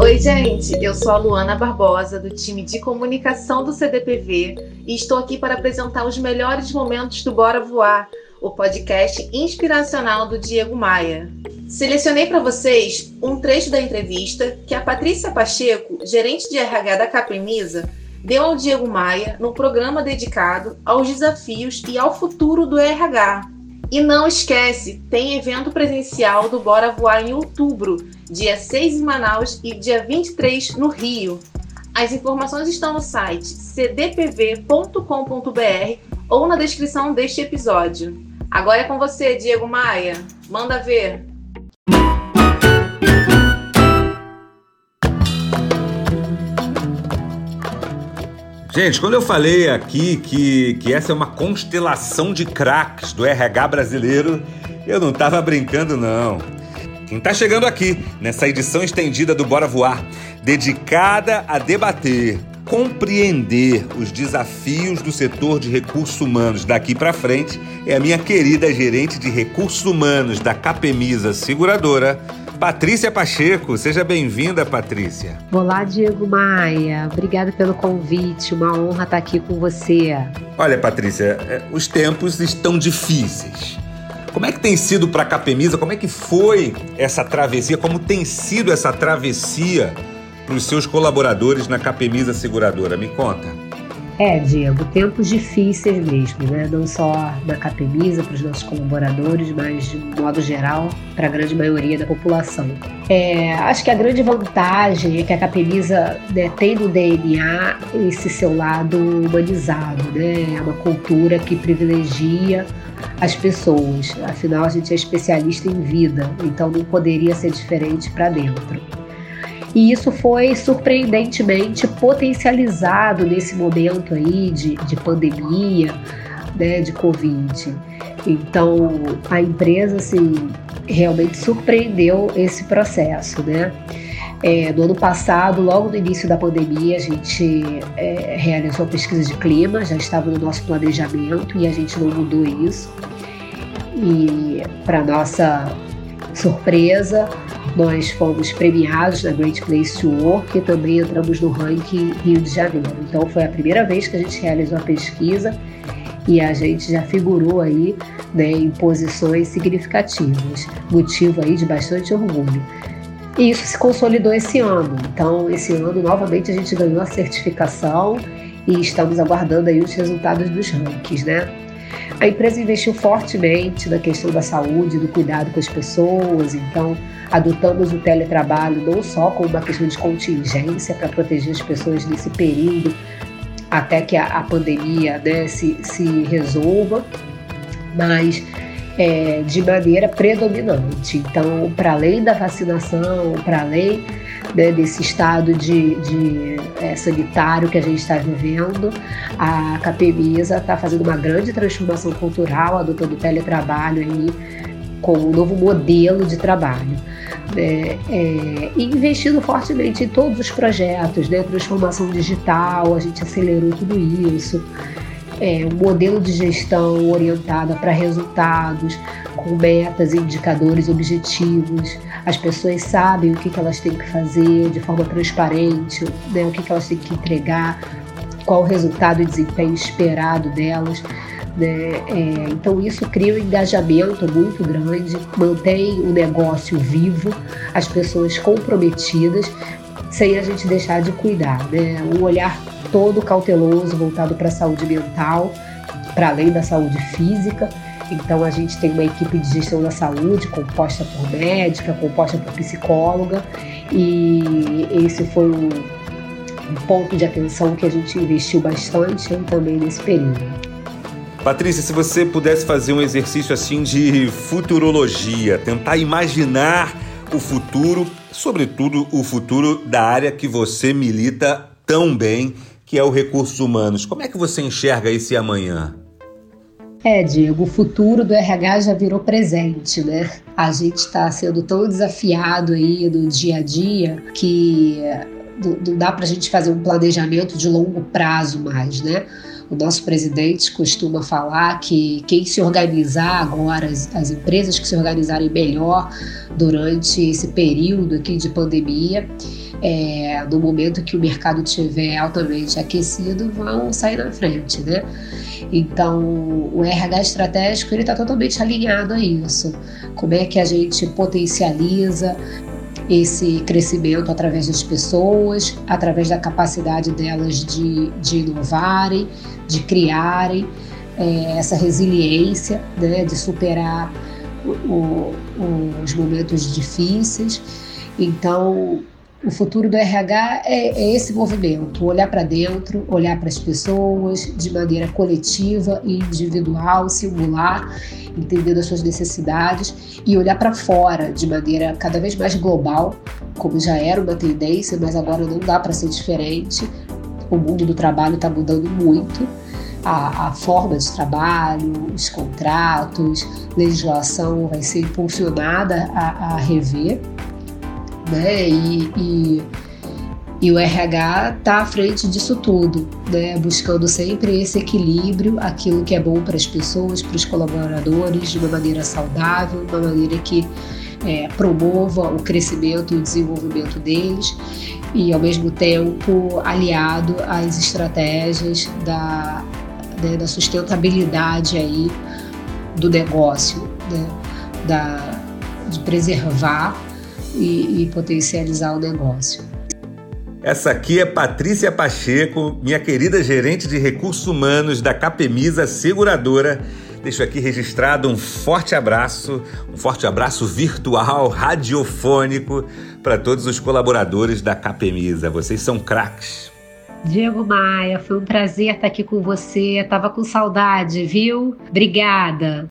Oi, gente, eu sou a Luana Barbosa, do time de comunicação do CDPV, e estou aqui para apresentar os melhores momentos do Bora Voar, o podcast inspiracional do Diego Maia. Selecionei para vocês um trecho da entrevista que a Patrícia Pacheco, gerente de RH da Capemisa, deu ao Diego Maia no programa dedicado aos desafios e ao futuro do RH. E não esquece, tem evento presencial do Bora Voar em outubro, dia 6 em Manaus e dia 23 no Rio. As informações estão no site cdpv.com.br ou na descrição deste episódio. Agora é com você, Diego Maia. Manda ver. Gente, quando eu falei aqui que, que essa é uma constelação de craques do RH brasileiro, eu não estava brincando, não. Quem está chegando aqui, nessa edição estendida do Bora Voar, dedicada a debater, compreender os desafios do setor de recursos humanos daqui para frente, é a minha querida gerente de recursos humanos da Capemisa Seguradora, Patrícia Pacheco, seja bem-vinda, Patrícia. Olá, Diego Maia. Obrigada pelo convite. Uma honra estar aqui com você. Olha, Patrícia, é, os tempos estão difíceis. Como é que tem sido para a Capemisa? Como é que foi essa travessia? Como tem sido essa travessia para os seus colaboradores na Capemisa Seguradora? Me conta. É, Diego, tempos difíceis mesmo, né? Não só na Capemisa, para os nossos colaboradores, mas de modo geral para a grande maioria da população. É, acho que a grande vantagem é que a Capemisa né, tem no DNA esse seu lado humanizado, né? É uma cultura que privilegia as pessoas. Afinal, a gente é especialista em vida, então não poderia ser diferente para dentro. E isso foi surpreendentemente potencializado nesse momento aí de, de pandemia, né, de Covid. Então, a empresa, assim, realmente surpreendeu esse processo, né? É, no ano passado, logo no início da pandemia, a gente é, realizou a pesquisa de clima, já estava no nosso planejamento e a gente não mudou isso. E, para nossa surpresa, nós fomos premiados na Great Place to Work e também entramos no ranking Rio de Janeiro. Então foi a primeira vez que a gente realizou a pesquisa e a gente já figurou aí né, em posições significativas, motivo aí de bastante orgulho. E isso se consolidou esse ano. Então, esse ano, novamente, a gente ganhou a certificação e estamos aguardando aí os resultados dos rankings, né? A empresa investiu fortemente na questão da saúde, do cuidado com as pessoas, então adotamos o teletrabalho não só como uma questão de contingência para proteger as pessoas nesse período até que a, a pandemia né, se, se resolva, mas é, de maneira predominante. Então, para além da vacinação, para além né, desse estado de, de é, sanitário que a gente está vivendo, a Capemisa está fazendo uma grande transformação cultural, adotando teletrabalho aí como um novo modelo de trabalho. É, é, investindo fortemente em todos os projetos, né? transformação digital, a gente acelerou tudo isso é, um modelo de gestão orientada para resultados, com metas, indicadores, objetivos. As pessoas sabem o que, que elas têm que fazer de forma transparente, né, o que, que elas têm que entregar, qual o resultado e desempenho esperado delas. Né? É, então isso cria um engajamento muito grande, mantém o negócio vivo, as pessoas comprometidas, sem a gente deixar de cuidar. Né? Um olhar todo cauteloso voltado para a saúde mental, para além da saúde física. Então a gente tem uma equipe de gestão da saúde composta por médica, composta por psicóloga, e esse foi um, ponto de atenção que a gente investiu bastante também nesse período. Patrícia, se você pudesse fazer um exercício assim de futurologia, tentar imaginar o futuro, sobretudo o futuro da área que você milita tão bem, que é o recursos humanos. Como é que você enxerga esse amanhã? É, Diego, o futuro do RH já virou presente, né? A gente está sendo tão desafiado aí no dia a dia que não dá para a gente fazer um planejamento de longo prazo mais, né? O nosso presidente costuma falar que quem se organizar agora, as, as empresas que se organizarem melhor durante esse período aqui de pandemia, é, no momento que o mercado estiver altamente aquecido, vão sair na frente, né? Então, o RH estratégico ele está totalmente alinhado a isso. Como é que a gente potencializa esse crescimento através das pessoas, através da capacidade delas de, de inovarem, de criarem é, essa resiliência, né, de superar o, o, os momentos difíceis. Então, o futuro do RH é, é esse movimento: olhar para dentro, olhar para as pessoas de maneira coletiva e individual, singular, entendendo as suas necessidades e olhar para fora de maneira cada vez mais global, como já era uma tendência, mas agora não dá para ser diferente. O mundo do trabalho está mudando muito. A, a, forma de trabalho, os contratos, legislação vai ser impulsionada a, a rever né? E, e, e o RH está à frente disso tudo, né? Buscando sempre esse equilíbrio, aquilo que é bom para as pessoas, para os colaboradores, de uma maneira saudável, de uma maneira que é, promova o crescimento e o desenvolvimento deles e ao mesmo tempo aliado às estratégias da, né, da sustentabilidade aí do negócio, né, da, de preservar e, e potencializar o negócio. Essa aqui é Patrícia Pacheco, minha querida gerente de recursos humanos da Capemisa Seguradora. Deixo aqui registrado um forte abraço, um forte abraço virtual, radiofônico para todos os colaboradores da Capemisa. Vocês são craques. Diego Maia, foi um prazer estar aqui com você. Tava com saudade, viu? Obrigada.